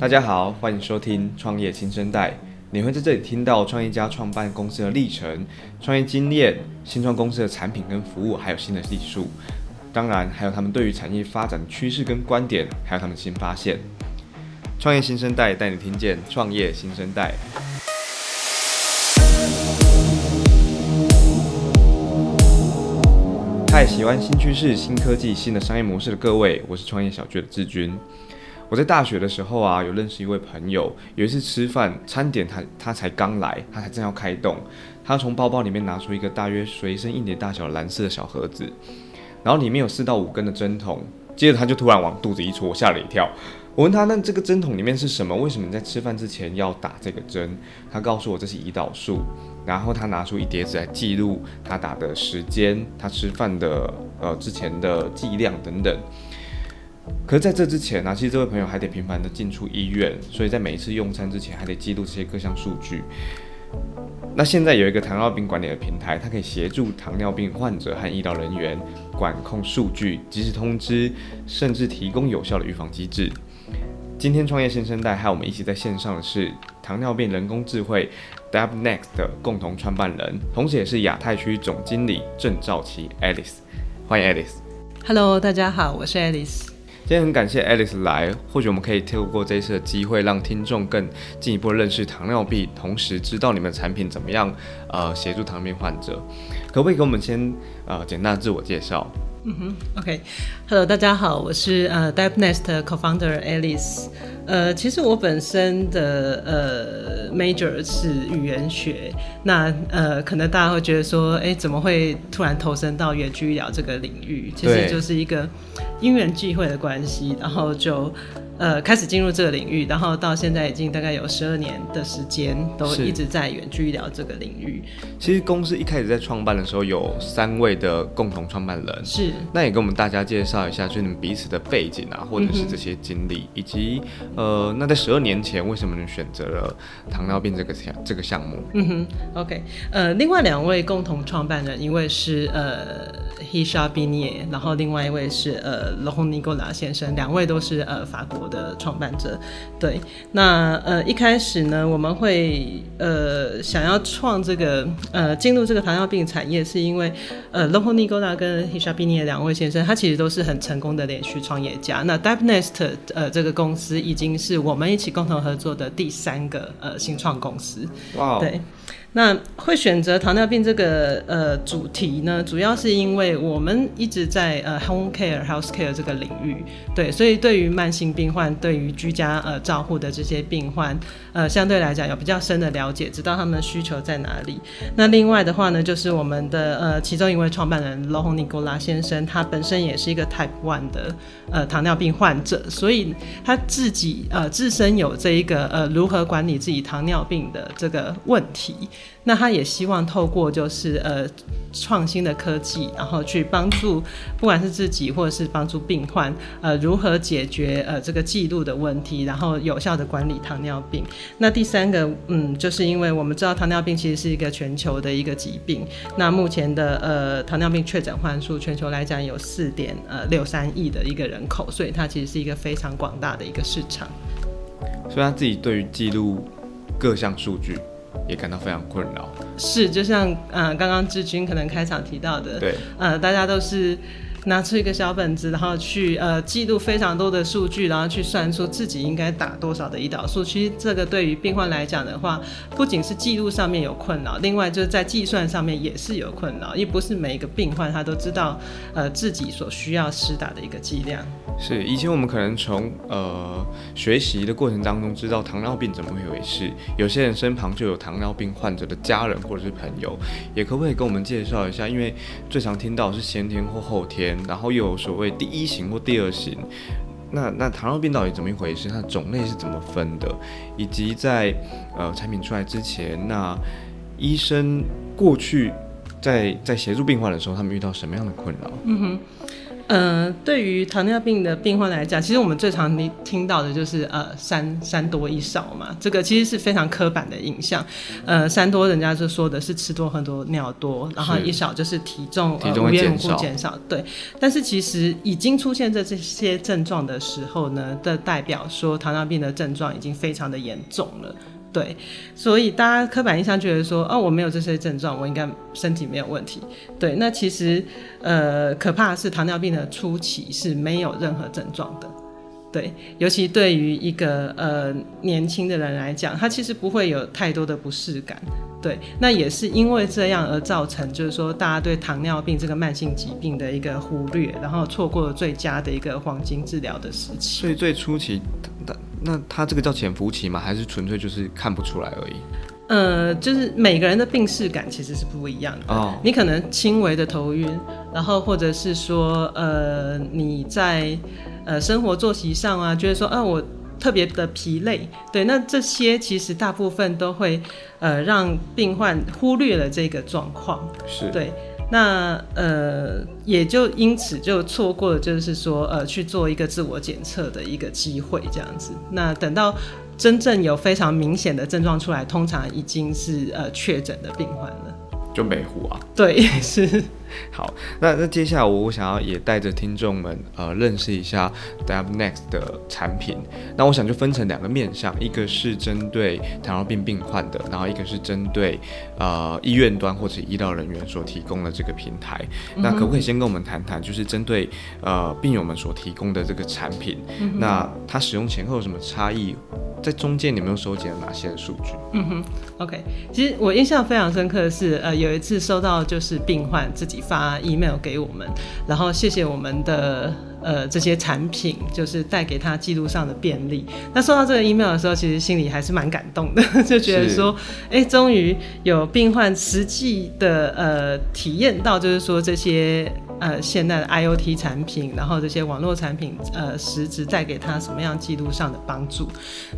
大家好，欢迎收听创业新生代。你会在这里听到创业家创办公司的历程、创业经验、新创公司的产品跟服务，还有新的技术。当然，还有他们对于产业发展的趋势跟观点，还有他们新发现。创业新生代带你听见创业新生代。嗨，喜欢新趋势、新科技、新的商业模式的各位，我是创业小聚的志军。我在大学的时候啊，有认识一位朋友。有一次吃饭，餐点他他才刚来，他才正要开动，他从包包里面拿出一个大约随身一碟大小蓝色的小盒子，然后里面有四到五根的针筒。接着他就突然往肚子一戳，我吓了一跳。我问他：“那这个针筒里面是什么？为什么你在吃饭之前要打这个针？”他告诉我这是胰岛素。然后他拿出一叠纸来记录他打的时间、他吃饭的呃之前的剂量等等。可是在这之前呢、啊，其实这位朋友还得频繁的进出医院，所以在每一次用餐之前还得记录这些各项数据。那现在有一个糖尿病管理的平台，它可以协助糖尿病患者和医疗人员管控数据、及时通知，甚至提供有效的预防机制。今天创业新声带和我们一起在线上的是糖尿病人工智慧 DAB NEXT 的共同创办人，同时也是亚太区总经理郑兆琪 Alice。欢迎 Alice。Hello，大家好，我是 Alice。今天很感谢 Alice 来，或许我们可以透过这次的机会，让听众更进一步认识糖尿病，同时知道你们的产品怎么样，呃，协助糖尿病患者。可不可以给我们先呃简单自我介绍？嗯哼，OK、okay. 大家好，我是呃 DiabeNext Co-founder Alice。呃，其实我本身的呃 major 是语言学，那呃可能大家会觉得说，哎，怎么会突然投身到远距医疗这个领域？其实就是一个因缘际会的关系，然后就。呃，开始进入这个领域，然后到现在已经大概有十二年的时间，都一直在远距医疗这个领域。其实公司一开始在创办的时候，有三位的共同创办人。是，那也跟我们大家介绍一下，就是你们彼此的背景啊，或者是这些经历，以及呃，那在十二年前为什么你选择了糖尿病这个项这个项目？嗯哼，OK，呃，另外两位共同创办人，一位是呃。Hisha b i n i e 然后另外一位是呃 Laurent Nicolas 先生，两位都是呃法国的创办者。对，那呃一开始呢，我们会呃想要创这个呃进入这个糖尿病产业，是因为呃 Laurent Nicolas 跟 Hisha b i n i e 两位先生，他其实都是很成功的连续创业家。那 DiabeNext 呃这个公司已经是我们一起共同合作的第三个呃新创公司。哇，Wow. 对。那会选择糖尿病这个呃主题呢，主要是因为我们一直在呃 home care health care 这个领域，对，所以对于慢性病患，对于居家呃照护的这些病患，呃相对来讲有比较深的了解，知道他们的需求在哪里。那另外的话呢，就是我们的呃其中一位创办人 Laurent Nicolas 先生，他本身也是一个 Type One 的呃糖尿病患者，所以他自己呃自身有这一个呃如何管理自己糖尿病的这个问题。那他也希望透过就是呃创新的科技，然后去帮助不管是自己或者是帮助病患，呃如何解决呃这个记录的问题，然后有效的管理糖尿病。那第三个，嗯，就是因为我们知道糖尿病其实是一个全球的一个疾病，那目前的呃糖尿病确诊患数全球来讲有四点呃六三亿的一个人口，所以它其实是一个非常广大的一个市场。所以他自己对于记录各项数据。也感到非常困扰，是就像呃刚刚志军可能开场提到的，对，呃大家都是拿出一个小本子，然后去呃记录非常多的数据，然后去算出自己应该打多少的胰岛素。其实这个对于病患来讲的话，不仅是记录上面有困扰，另外就是在计算上面也是有困扰，因为不是每一个病患他都知道呃自己所需要施打的一个剂量。是，以前我们可能从呃学习的过程当中知道糖尿病怎么一回事，有些人身旁就有糖尿病患者的家人或者是朋友，也可不可以跟我们介绍一下？因为最常听到是先天或后天，然后又有所谓第一型或第二型，那那糖尿病到底怎么一回事？它的种类是怎么分的？以及在呃产品出来之前，那医生过去在在协助病患的时候，他们遇到什么样的困扰？嗯哼。嗯、呃，对于糖尿病的病患来讲，其实我们最常听听到的就是呃三三多一少嘛，这个其实是非常刻板的印象。呃，三多人家就说的是吃多喝多尿多，然后一少就是体重体重会减少，减少。对，但是其实已经出现这这些症状的时候呢，的代表说糖尿病的症状已经非常的严重了。对，所以大家刻板印象觉得说，哦，我没有这些症状，我应该身体没有问题。对，那其实，呃，可怕的是糖尿病的初期是没有任何症状的。对，尤其对于一个呃年轻的人来讲，他其实不会有太多的不适感。对，那也是因为这样而造成，就是说大家对糖尿病这个慢性疾病的一个忽略，然后错过了最佳的一个黄金治疗的时期。所以最初期，那那他这个叫潜伏期吗？还是纯粹就是看不出来而已？呃，就是每个人的病识感其实是不一样的。哦，你可能轻微的头晕，然后或者是说，呃，你在呃生活作息上啊，觉得说，啊，我特别的疲累，对，那这些其实大部分都会呃让病患忽略了这个状况。是，对，那呃也就因此就错过了，就是说呃去做一个自我检测的一个机会，这样子。那等到。真正有非常明显的症状出来，通常已经是呃确诊的病患了。就美湖啊，对，是。好，那那接下来我我想要也带着听众们呃认识一下 Diabenex 的产品。那我想就分成两个面向，一个是针对糖尿病病患的，然后一个是针对呃医院端或者医疗人员所提供的这个平台。嗯、那可不可以先跟我们谈谈，就是针对呃病友们所提供的这个产品，嗯、那它使用前后有什么差异？在中间你们又收集了哪些数据？嗯哼，OK，其实我印象非常深刻的是，呃，有一次收到就是病患自己发 email 给我们，然后谢谢我们的。呃，这些产品就是带给他记录上的便利。那收到这个 email 的时候，其实心里还是蛮感动的，就觉得说，哎，终于有病患实际的呃体验到，就是说这些呃现代的 IoT 产品，然后这些网络产品呃实质带给他什么样记录上的帮助。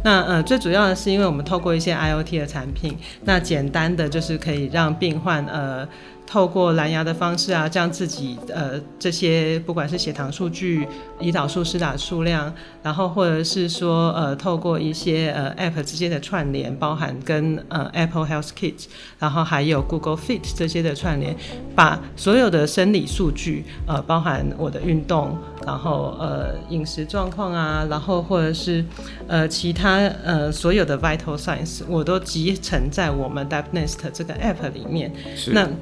那呃最主要的是，因为我们透过一些 IoT 的产品，那简单的就是可以让病患呃。透过蓝牙的方式啊，将自己呃这些不管是血糖数据、胰岛素施打数量，然后或者是说呃透过一些呃 App 之间的串联，包含跟呃 Apple Health Kit，然后还有 Google Fit 这些的串联，把所有的生理数据呃包含我的运动，然后呃饮食状况啊，然后或者是呃其他呃所有的 Vital Signs，我都集成在我们 Diabenex 这个 App 里面。是。那嗯，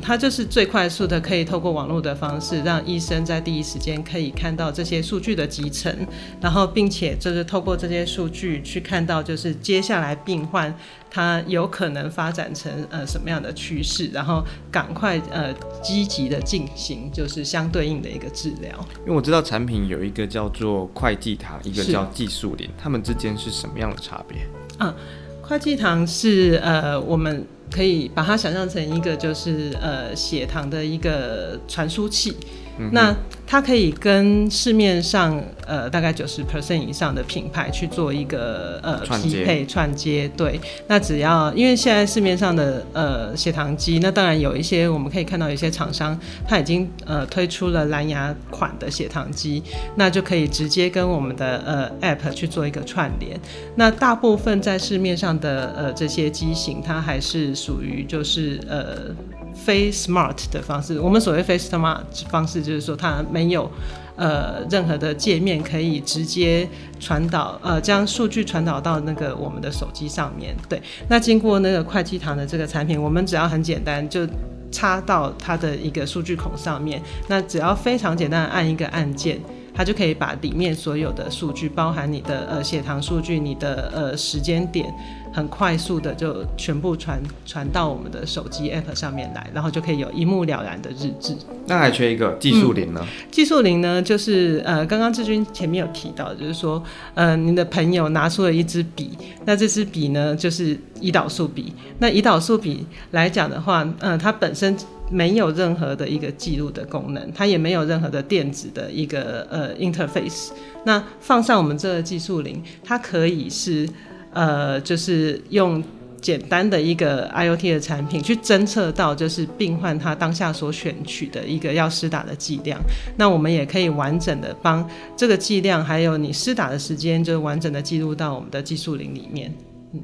它就是最快速的，可以透过网络的方式，让医生在第一时间可以看到这些数据的集成，然后并且就是透过这些数据去看到，就是接下来病患他有可能发展成呃什么样的趋势，然后赶快呃积极的进行就是相对应的一个治疗。因为我知道产品有一个叫做会计塔，一个叫技术林，它们之间是什么样的差别？嗯，会计糖是呃我们。可以把它想象成一个就是呃血糖的一个传输器。嗯、那它可以跟市面上呃大概九十 percent 以上的品牌去做一个呃匹配串接，对。那只要因为现在市面上的呃血糖机，那当然有一些我们可以看到有一些厂商它已经呃推出了蓝牙款的血糖机，那就可以直接跟我们的呃 app 去做一个串联。那大部分在市面上的呃这些机型，它还是属于就是呃。非 smart 的方式，我们所谓非 smart 方式，就是说它没有呃任何的界面可以直接传导呃将数据传导到那个我们的手机上面。对，那经过那个快济糖的这个产品，我们只要很简单就插到它的一个数据孔上面，那只要非常简单的按一个按键，它就可以把里面所有的数据，包含你的呃血糖数据、你的呃时间点。很快速的就全部传传到我们的手机 app 上面来，然后就可以有一目了然的日志。那还缺一个技术零呢？嗯、技术零呢，就是呃，刚刚志军前面有提到，就是说，呃，您的朋友拿出了一支笔，那这支笔呢，就是胰岛素笔。那胰岛素笔来讲的话，嗯、呃，它本身没有任何的一个记录的功能，它也没有任何的电子的一个呃 interface。那放上我们这个技术灵，它可以是。呃，就是用简单的一个 IoT 的产品，去侦测到就是病患他当下所选取的一个要施打的剂量。那我们也可以完整的帮这个剂量，还有你施打的时间，就完整的记录到我们的技术林里面。嗯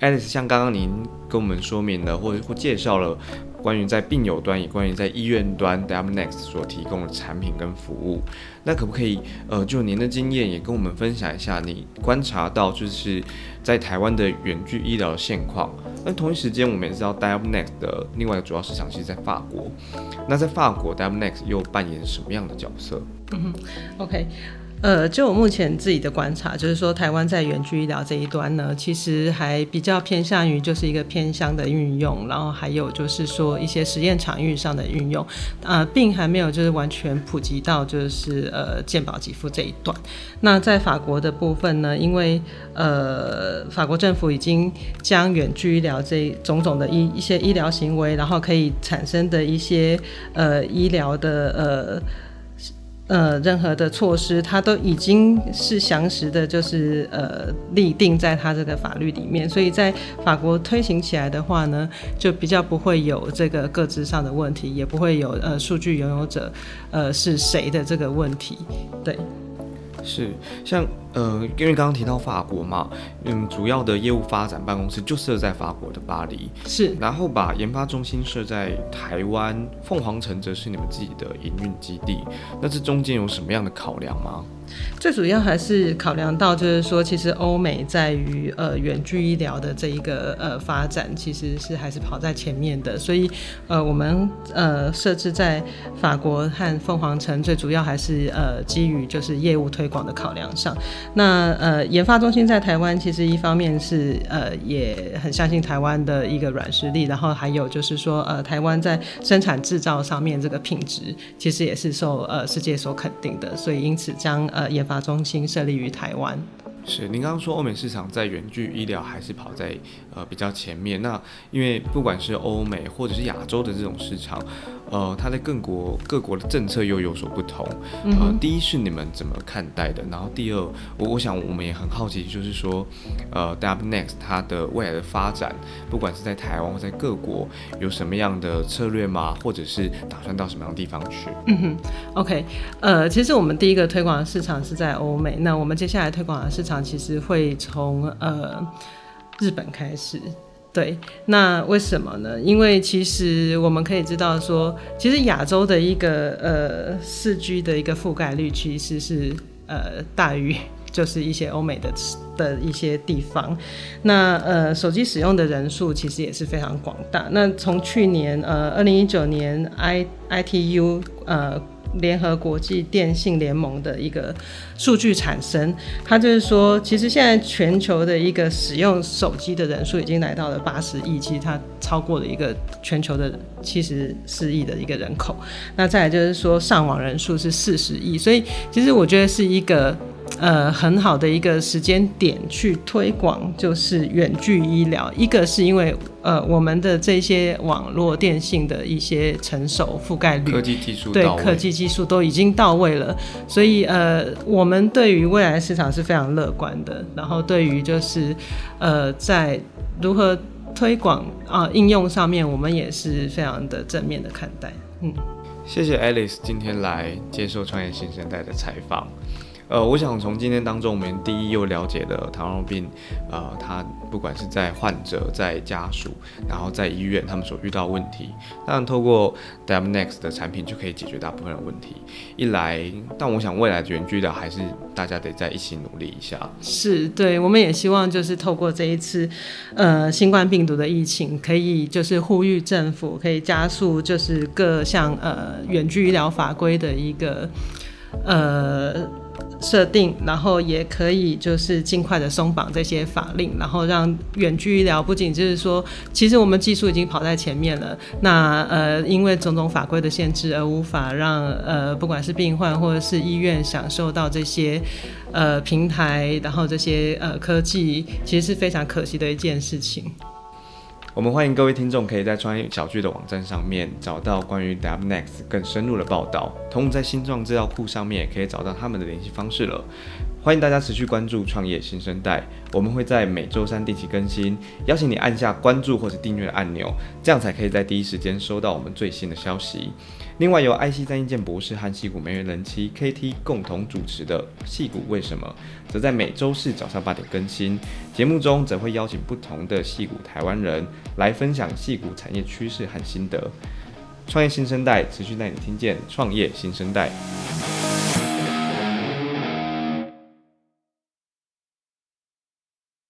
，Alice，像刚刚您跟我们说明了，或或介绍了。关于在病友端，也关于在医院端，Diamnext 所提供的产品跟服务，那可不可以呃，就您的经验也跟我们分享一下，你观察到就是在台湾的远距医疗的现况？那同一时间，我们也知道 Diamnext 的另外一个主要市场其实在法国，那在法国 Diamnext 又扮演什么样的角色？嗯，OK。呃，就我目前自己的观察，就是说台湾在远距医疗这一端呢，其实还比较偏向于就是一个偏乡的运用，然后还有就是说一些实验场域上的运用，呃，并还没有就是完全普及到就是呃健保给付这一段。那在法国的部分呢，因为呃法国政府已经将远距医疗这种种的一一些医疗行为，然后可以产生的一些呃医疗的呃。呃，任何的措施，它都已经是详实的，就是呃，立定在它这个法律里面，所以在法国推行起来的话呢，就比较不会有这个各自上的问题，也不会有呃数据拥有者呃是谁的这个问题，对。是，像呃，因为刚刚提到法国嘛，嗯，主要的业务发展办公室就设在法国的巴黎，是，然后把研发中心设在台湾，凤凰城则是你们自己的营运基地，那这中间有什么样的考量吗？最主要还是考量到，就是说，其实欧美在于呃远距医疗的这一个呃发展，其实是还是跑在前面的，所以呃我们呃设置在法国和凤凰城，最主要还是呃基于就是业务推广的考量上。那呃研发中心在台湾，其实一方面是呃也很相信台湾的一个软实力，然后还有就是说呃台湾在生产制造上面这个品质，其实也是受呃世界所肯定的，所以因此将呃。研发中心设立于台湾。是，您刚刚说欧美市场在远距医疗还是跑在呃比较前面。那因为不管是欧美或者是亚洲的这种市场，呃，它在各国各国的政策又有所不同。呃，第一是你们怎么看待的？然后第二，我我想我们也很好奇，就是说，呃，Diamnext 它的未来的发展，不管是在台湾或在各国，有什么样的策略吗？或者是打算到什么样的地方去？嗯哼，OK，呃，其实我们第一个推广的市场是在欧美，那我们接下来推广的市场。其实会从呃日本开始，对，那为什么呢？因为其实我们可以知道说，其实亚洲的一个呃四 G 的一个覆盖率其实是呃大于就是一些欧美的的一些地方，那呃手机使用的人数其实也是非常广大。那从去年呃二零一九年 I ITU 呃。联合国际电信联盟的一个数据产生，它就是说，其实现在全球的一个使用手机的人数已经来到了八十亿，其实它超过了一个全球的七十四亿的一个人口。那再来就是说，上网人数是四十亿，所以其实我觉得是一个。呃，很好的一个时间点去推广，就是远距医疗。一个是因为呃，我们的这些网络电信的一些成熟覆盖率，科技技术对科技技术都已经到位了，所以呃，我们对于未来市场是非常乐观的。然后对于就是呃，在如何推广啊、呃、应用上面，我们也是非常的正面的看待。嗯，谢谢 Alice 今天来接受创业新生代的采访。呃，我想从今天当中，我们第一又了解了糖尿病，呃，它不管是在患者、在家属，然后在医院，他们所遇到问题，当然透过 Diamnext 的产品就可以解决大部分的问题。一来，但我想未来的远距的还是大家得在一起努力一下。是，对，我们也希望就是透过这一次，呃，新冠病毒的疫情，可以就是呼吁政府可以加速就是各项呃远距医疗法规的一个呃。设定，然后也可以就是尽快的松绑这些法令，然后让远距医疗不仅就是说，其实我们技术已经跑在前面了。那呃，因为种种法规的限制而无法让呃，不管是病患或者是医院享受到这些呃平台，然后这些呃科技，其实是非常可惜的一件事情。我们欢迎各位听众可以在创业小聚的网站上面找到关于 dam next 更深入的报道，同时在新创资料库上面也可以找到他们的联系方式了。欢迎大家持续关注创业新生代，我们会在每周三定期更新，邀请你按下关注或是订阅按钮，这样才可以在第一时间收到我们最新的消息。另外，由艾希张英健博士和戏骨梅园人妻 KT 共同主持的《戏骨为什么》，则在每周四早上八点更新。节目中则会邀请不同的戏骨台湾人来分享戏骨产业趋势和心得。创业新生代持续带你听见创业新生代。